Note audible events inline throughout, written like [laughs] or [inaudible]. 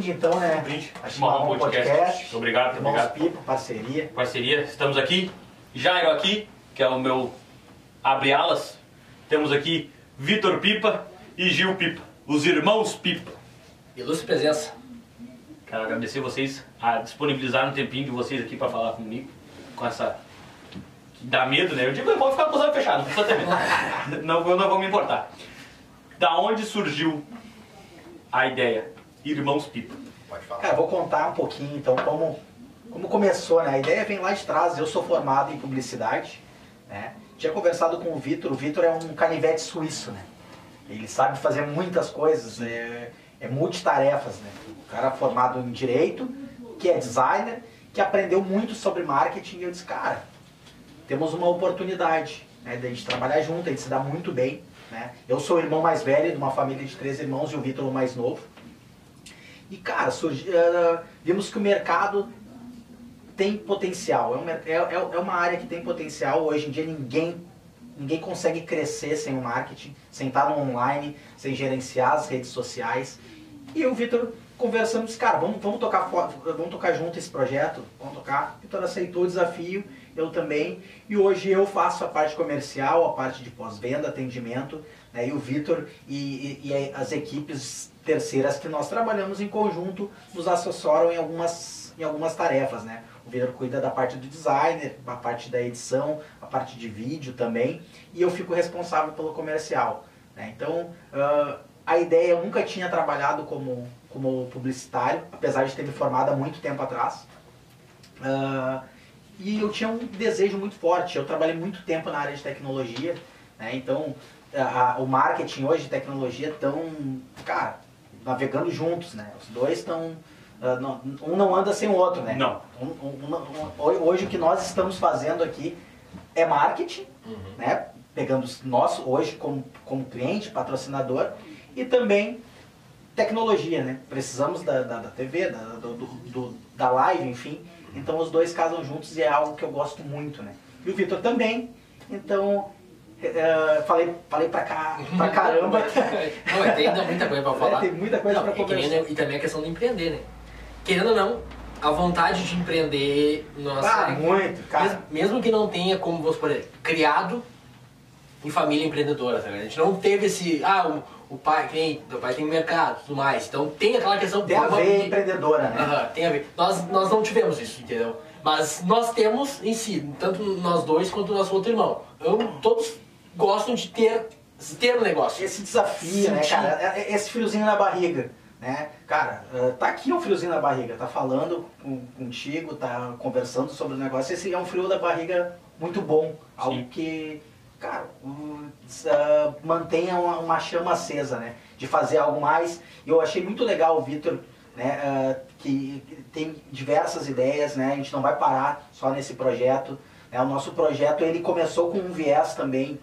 brinde então, né? Brinde. A Chimarrão Chimarrão Podcast. Podcast. Obrigado, Irmãos obrigado. Pipa, parceria. Parceria, estamos aqui. Jairo aqui, que é o meu abre alas. Temos aqui Vitor Pipa e Gil Pipa, os irmãos Pipa. Ilustre presença. Quero agradecer vocês a disponibilizar um tempinho de vocês aqui para falar comigo, com essa. que dá medo, né? Eu digo, eu vou ficar com os olhos fechados, não precisa ter medo. [laughs] não, eu não vou me importar. Da onde surgiu a ideia? Irmãos Pipa. Pode falar. Cara, vou contar um pouquinho então como, como começou, né? A ideia vem lá de trás, eu sou formado em publicidade, né? Tinha conversado com o Vitor, o Vitor é um canivete suíço, né? Ele sabe fazer muitas coisas, é, é multitarefas, né? O cara formado em direito, que é designer, que aprendeu muito sobre marketing e eu disse, cara, temos uma oportunidade né, de a gente trabalhar junto, a gente se dá muito bem. Né? Eu sou o irmão mais velho de uma família de três irmãos e o Vitor o mais novo. E cara, surgi, eh, vimos que o mercado tem potencial, é, um mer- é, é- é uma área que tem potencial. Hoje em dia ninguém, ninguém consegue crescer sem o marketing, sem estar no online, sem gerenciar as redes sociais. E o Vitor conversamos, cara, vamos, vamos, tocar, vamos tocar junto esse projeto, vamos tocar. O Vitor aceitou o desafio, eu também. E hoje eu faço a parte comercial, a parte de pós-venda, atendimento, né, e o Vitor e, e- e as equipes terceiras que nós trabalhamos em conjunto nos assessoram em algumas, em algumas tarefas, né? O Vitor cuida da parte do designer, a parte da edição, a parte de vídeo também, e eu fico responsável pelo comercial. né? Então, ah, a ideia, eu nunca tinha trabalhado como, como publicitário, apesar de ter me formado há muito tempo atrás. Ah, e eu tinha um desejo muito forte. Eu trabalhei muito tempo na área de tecnologia, né? então a- o marketing hoje tecnologia estão, cara, navegando juntos, né? Os dois estão, ah, não- um não anda sem o outro, né? Não. Um- um- um- hoje o que nós estamos fazendo aqui é marketing, né? Pegando nós hoje como, como cliente, patrocinador e também tecnologia, né? Precisamos da, da, da TV, da, do- do- da live, enfim. Então os dois casam juntos e é algo que eu gosto muito, né? E o Vitor também. Então, eh, falei, falei pra, cá, pra [laughs] caramba. Não, mas tem muita coisa pra falar. É, tem muita coisa Não, pra é nem- conversar. E também a questão de empreender, né? Querendo ou não, a vontade de empreender, nossa, Ah, é- muito, cara. Mesmo, mesmo que não tenha, como vamos por exemplo, criado em família empreendedora, tá? A gente não teve esse, ah, o, o pai, que nem, meu pai tem mercado tudo mais. Então tem aquela questão... Tem a ver empreendedora, né? Tem a ver. Nós, nós não tivemos isso, entendeu? Mas nós temos em si, tanto nós dois quanto o nosso outro irmão. Eu, todos gostam de ter, ter um negócio. Esse desafio, né, Sentir. cara? É- é- Esse friozinho na barriga, né? Cara, eh, tá aqui um friozinho na barriga, tá falando contigo, tá conversando sobre o negócio. Esse é um frio da barriga muito bom, algo Sim. que, cara, o- ah, mantenha uma, uma chama acesa, né? De fazer algo mais. Eu achei muito legal o Vitor, né? ah, que que tem diversas ideias, né? A gente não vai parar só nesse projeto. né? O nosso projeto ele começou com um viés também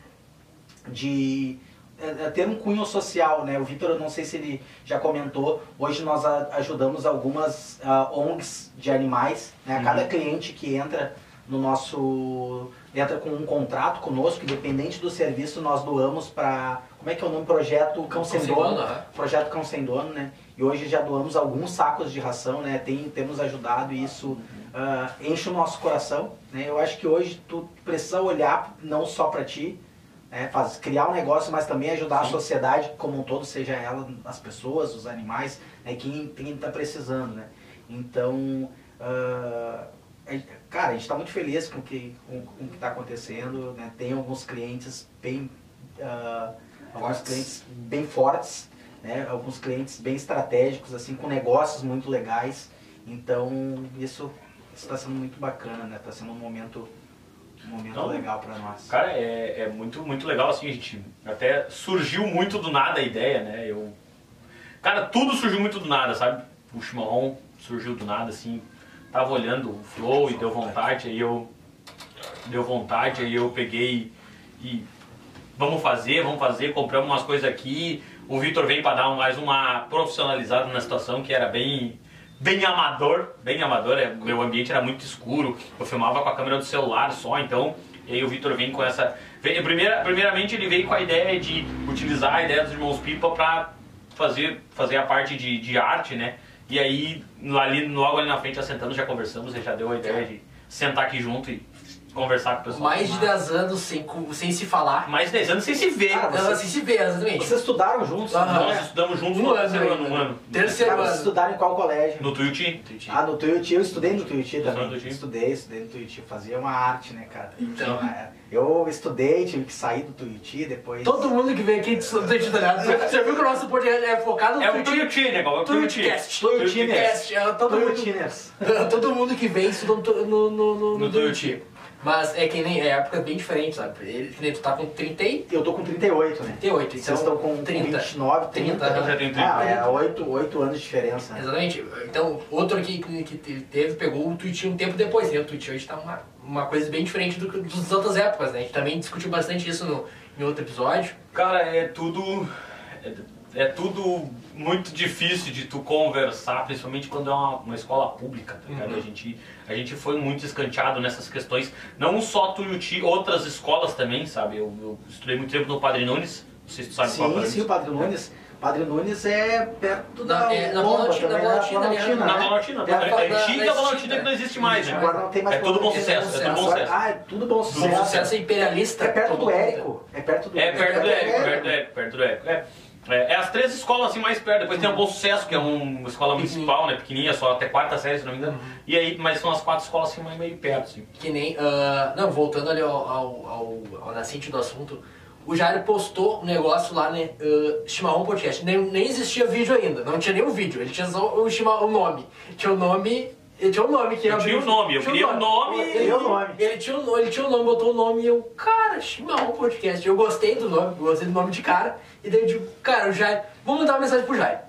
de é, é, ter um cunho social, né? O Vitor, eu não sei se ele já comentou, hoje nós a- ajudamos algumas ah, ONGs de animais, né? Uhum. Cada cliente que entra no nosso entra com um contrato conosco, independente do serviço, nós doamos para como é que é o nome projeto Cão Sem Sem Dono, Dono, aham. projeto Cão Sem Dono, né? E hoje já doamos alguns sacos de ração, né? Tem, temos ajudado e isso ah, enche o nosso coração, né? Eu acho que hoje tu precisa olhar não só para ti, né? Faz, criar um negócio, mas também ajudar a sociedade como um todo, seja ela as pessoas, os animais, né? quem está precisando, né? Então, é- cara, a gente está muito feliz com o que com, com o que está acontecendo, né? Tem alguns clientes bem ah, alguns Fortes. clientes bem fortes, né? Alguns clientes bem estratégicos, assim, com negócios muito legais. Então, isso está sendo muito bacana, né? Está sendo um momento, um momento Então, legal para nós. Cara, é, é muito, muito legal assim, a gente. Até surgiu muito do nada a ideia, né? Eu. Cara, tudo surgiu muito do nada, sabe? O chimarrão surgiu do nada, assim. Tava olhando o flow e deu vontade, aí eu. Deu vontade, aí eu peguei e. Vamos fazer, vamos fazer, compramos umas coisas aqui. O Vitor veio para dar mais uma profissionalizada na situação que era bem bem amador, bem amador, é, meu ambiente era muito escuro, eu filmava com a câmera do celular só, então, e aí o Vitor vem com essa, primeira, primeiramente ele veio com a ideia de utilizar a ideia dos irmãos Pipa para fazer, fazer a parte de, de arte, né, E aí, ali, logo ali na frente, assentando, já conversamos, ele já deu a ideia de sentar aqui junto e conversar com o pessoal. Mais de 10 anos sem, sem se falar. Mais de 10 anos sem se ver. Cara, Não, sem se ver, exatamente. Vocês estudaram juntos? Nós estudamos juntos Um no ano terceiro ano, um ano. Terceiro Cara, vocês ano. estudaram em qual colégio? No Tuiuti. Ah, no Tuiuti, eu estudei no Tuiuti também. no? Estudei, estudei no Tuiuti, fazia uma arte, né, cara? Então. Eu estudei, tive que sair do Tuiuti, depois... Todo mundo que vem aqui de São Tuiuti, tá ligado? [laughs] Você viu que o nosso podcast é focado no É o Tuiuti, né? É o Tuiuti. Tuiuticast. Tuiutiners. É, todo mundo, Tuiutiners. [laughs] todo mundo que vem estuda no Tuiuti. Mas é que nem, é época bem diferente, sabe? Ele, que nem tu tá com 38, Eu tô com 38, né? então Vocês estão com 30. 29, 30. 30, já tem 30. Ah, é 8, 8 anos de diferença. né? Exatamente. Então, outro aqui que, que teve, pegou o Twitch um tempo depois, né? O Twitch hoje tá uma, uma coisa bem diferente do, que- das outras épocas, né? A gente também discutiu bastante isso no, em outro episódio. Cara, é tudo. É, é tudo muito difícil de tu conversar, principalmente quando é uma, uma escola pública, tá ligado? Uhum. A, gente, a gente foi muito escanteado nessas questões. Não só Tuiuti, outras escolas também, sabe? Eu, eu estudei muito tempo no Padre Nunes, não sei se tu sabe qual é o Sim, Padre sim, o Padre Nunes. Padre Nunes é perto da Na- é, na Planaltina, também, na né? Planaltina, Planaltina, né? Na né? É da- antiga da extinta. que não existe mais, né? Agora não tem mais É tudo bom sucesso, é tudo bom Agora- sucesso. Ah, é tudo bom sucesso. sucesso imperialista. É perto do. Érico. É perto do É perto do Érico, perto do Érico, perto do Érico. É. É, as três escolas assim mais perto. Depois tem o Bom Sucesso, que é um- uma escola municipal, né? Pequenininha, só até quarta série, se não me engano. E aí, mas são as quatro escolas assim mais meio perto, assim. Que nem. ah, não, voltando ali ao, ao, ao, ao nascente do assunto. O Jairo postou um negócio lá, né? Uh, Chimarrão Podcast. Nem, nem existia vídeo ainda, não tinha nenhum vídeo. Ele tinha só o, o nome. Tinha o nome. Ele tinha o nome que Eu tinha o nome, eu tinha queria o nome. Ele, Queria o nome. Ele tinha, o, ele tinha o nome, botou o nome e eu, cara, Chimarrão Podcast. Eu gostei do nome, gostei do nome de cara. E daí eu digo, cara, o Jairo. Vamos mandar uma mensagem pro Jairo.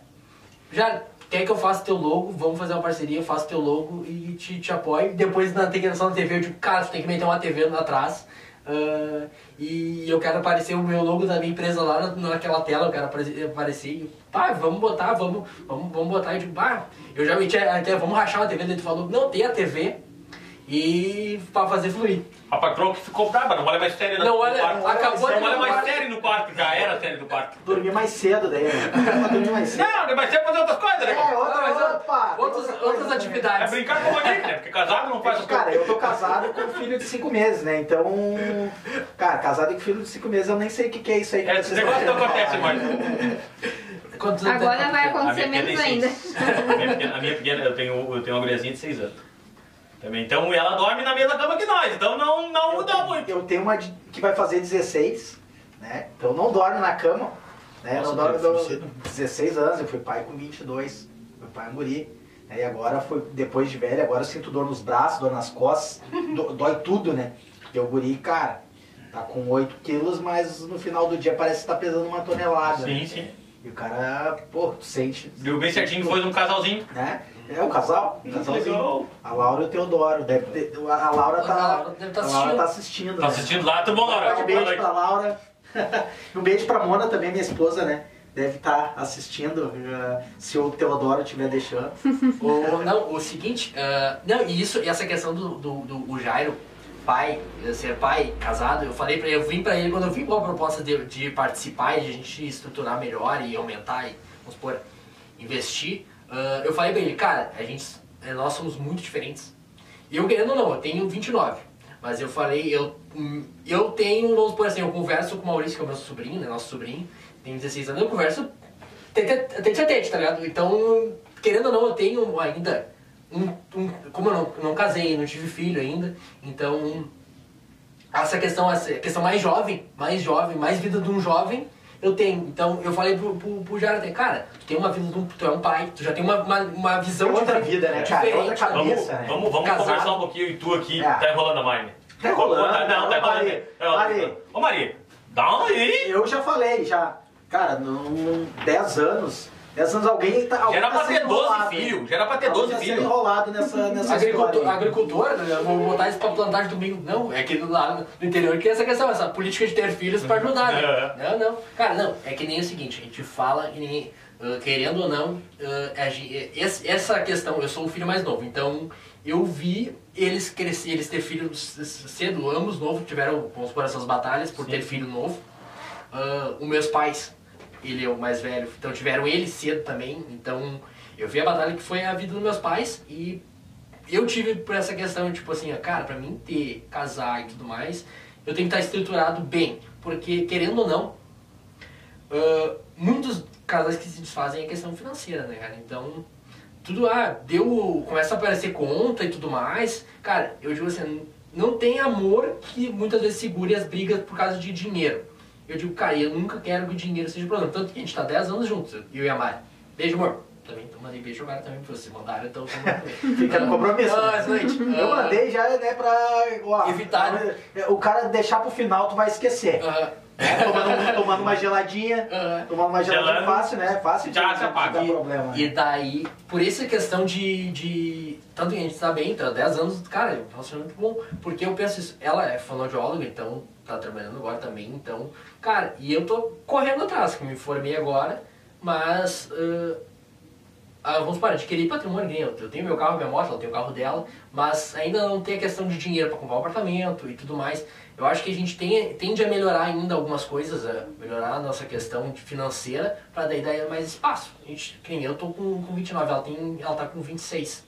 Jairo, quer que eu faça teu logo? Vamos fazer uma parceria, eu faço teu logo e te, te apoio. Depois na integração na TV eu digo, cara, tu tem que meter uma TV atrás. Ah, e eu quero aparecer o meu logo da minha empresa lá na- naquela tela, eu quero apare- aparecer. E, pá, vamos botar, vamos, vamos, vamos botar. E digo, pá, eu já meti até, vamos rachar uma TV. Daí tu falou, não, tem a TV e pra fazer fluir. A patroa que ficou brava, não olha mais série Não no olha, quarto. acabou Não olha mais série no quarto, já era a série do quarto. Dormir mais cedo daí, né? [laughs] Dormir mais cedo. Não, mas você fazer outras coisas, né? É, outra, Ah, outra coisa outras também. É atividades. brincar com o Monique, né? Porque casado não faz É Cara, eu tô casado com um filho de 5 meses, né? Então, cara, casado com filho de 5 meses, eu nem sei o que, que é isso aí. que É, esse negócio não acontece mais. Agora tem? vai acontecer menos ainda. seis. A minha pequena, a minha pequena- eu, tenho, eu tenho uma guriazinha de 6 anos. Também. Então ela dorme na mesma cama que nós, então não, não muda muito. Eu tenho uma de- que vai fazer 16, né? Então não dorme na cama, né? Nossa, não dorme Deus, do- foi cedo. 16 anos, eu fui pai com 22, meu pai é um guri. né? E agora foi, depois de velho, agora eu sinto dor nos braços, dor nas costas, do- dói tudo, né? Porque o guri, cara, tá com 8 quilos, mas no final do dia parece que tá pesando uma tonelada. Sim, né? sim. E o cara, pô, tu sente. Viu bem certinho que foi um casalzinho. Né? É o casal, um casalzinho. Legal. A Laura e o Teodoro. Deve ter, a Laura tá, A Laura deve tá a Laura assistindo. tá assistindo. Tá né? assistindo lá, tudo bom, Laura? Um beijo pra Laura. [laughs] um beijo pra Mona também, minha esposa, né? Deve estar assistindo, uh, se o Teodoro estiver deixando. [laughs] O, não, o seguinte, ah, não, e isso, e essa questão do, do, do o Jairo, pai, ser pai, casado, eu falei pra ele, eu vim pra ele, quando eu vim com a proposta de, de participar e de a gente estruturar melhor e aumentar e, vamos supor, investir, ah, eu falei pra ele, cara, a gente, eh, nós somos muito diferentes. Eu querendo ou não, eu tenho 29. Mas eu falei, eu, eu tenho, vamos supor assim, eu converso com o Maurício, que é o meu sobrinho, né, nosso sobrinho, tem 16 anos, eu converso tete, a tete, tá ligado? Então, querendo ou não, eu tenho ainda um, um- como eu não, não casei, não tive filho ainda, então essa questão, essa questão mais jovem, mais jovem, mais vida de um jovem, eu tenho. Então eu falei pro, pro, pro Jonathan, cara, tu tem uma vida tu é um pai, tu já tem uma, uma, uma visão É outra de vida, né, cara? É outra cabeça. Isso, né? Vamos, vamos Casado. conversar um pouquinho e tu aqui, É. tá enrolando a Mari. Tá enrolando, Não, tá não, enrolando. Mari. É, Mari. Ô, Maria, dá um aí. Eu já falei, já. Cara, num 10 anos. 10 anos alguém tá. Já Alguém era tá pra ter sendo 12 enrolado, filhos, né? já era pra ter Alguém 12 tá filhos. enrolado nessa, nessa Agricultor, né? vou botar isso pra plantar de domingo. Não, é que lá no interior que é essa questão, essa política de ter filhos pra ajudar, né? É. Não, não. Cara, não, é que nem o seguinte, a gente fala e nem, ah, querendo ou não, esse- essa questão, eu sou o filho mais novo, então eu vi eles crescer, eles ter filhos cedo, ambos novos, tiveram, vamos por essas batalhas por Sim. ter filho novo. Ah, os meus pais, ele é o mais velho, então tiveram ele cedo também, então Eu vi a batalha que foi a vida dos meus pais e eu tive por essa questão, tipo assim, cara, pra mim ter, casar e tudo mais, eu tenho que estar estruturado bem. Porque, querendo ou não, ah, muitos casais que se desfazem é questão financeira, né, cara? Então, tudo, ah, deu, começa a aparecer conta e tudo mais. Cara, eu digo assim, não tem amor que muitas vezes segure as brigas por causa de dinheiro. Eu digo, cara, eu nunca quero que o dinheiro seja problema. Tanto que a gente tá 10 anos juntos, eu e a Mari. Beijo, amor. Também mandei beijo agora também pra você. Mandaram, então [laughs] Fica no compromisso. Ah, excelente. Eu Ah, mandei já, né, pra. ó, Evitar. O cara deixar pro final, tu vai esquecer. né? Tomando, tomando uma geladinha. ah. Tomando uma geladinha Gelando. fácil, né? Fácil Já de se apaga. dar problema. né? E daí, por essa questão de, de. Tanto que a gente tá bem, tá 10 anos, cara, é um relacionamento bom. Porque eu penso isso, ela é fonoaudióloga, então tá trabalhando agora também, então. Cara, e eu tô correndo atrás, que me formei agora, mas. ah, ah, vamos parar, adquirir patrimônio, né? eu tenho meu carro, minha moto, ela tem o carro dela, mas ainda não tem a questão de dinheiro para comprar um apartamento e tudo mais. Eu acho que a gente tem, tende a melhorar ainda algumas coisas, a melhorar a nossa questão financeira, para daí dar mais espaço. A gente, que nem eu tô com, com 29, ela, tem, ela tá com 26.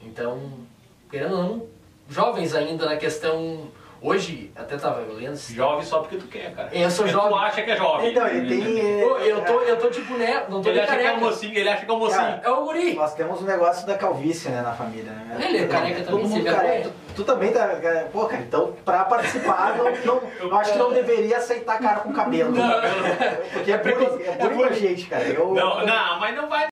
Então, querendo ou não, jovens ainda na questão. Hoje, até tava lendo. esse- Jovem só porque tu quer, cara. Eu sou Porque jovem. Tu acha que é jovem. Então, ele tem. é, Pô, eu, tô, eu tô tipo, né? Não tô Ele acha que é um careca. mocinho, ele acha que é um mocinho. Cara, É o guri. Nós temos um negócio da calvície, né, na família, né? Ele é careca Todo também, mundo você vê careca. Tu, tu também tá. é, Pô, cara, então pra participar, não, não, eu acho que não deveria aceitar cara com cabelo. Não. Porque é bullying, é bullying pra gente, cara. Eu, Não, não, mas não vai